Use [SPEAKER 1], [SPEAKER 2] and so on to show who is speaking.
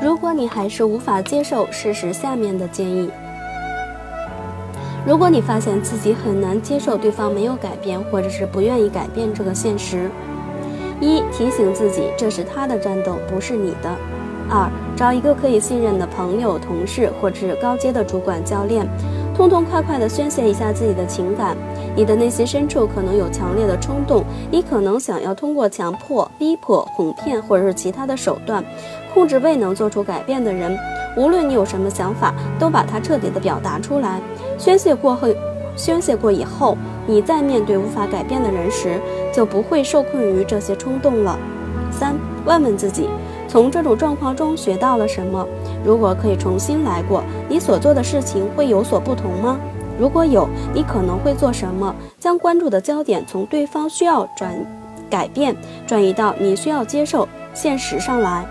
[SPEAKER 1] 如果你还是无法接受，事实下面的建议。如果你发现自己很难接受对方没有改变，或者是不愿意改变这个现实，一提醒自己，这是他的战斗，不是你的。二找一个可以信任的朋友、同事，或者是高阶的主管、教练，痛痛快快地宣泄一下自己的情感。你的内心深处可能有强烈的冲动，你可能想要通过强迫、逼迫、哄骗，或者是其他的手段，控制未能做出改变的人。无论你有什么想法，都把它彻底的表达出来。宣泄过后，宣泄过以后，你在面对无法改变的人时，就不会受困于这些冲动了。三，问问自己，从这种状况中学到了什么？如果可以重新来过，你所做的事情会有所不同吗？如果有，你可能会做什么？将关注的焦点从对方需要转改变转移到你需要接受现实上来。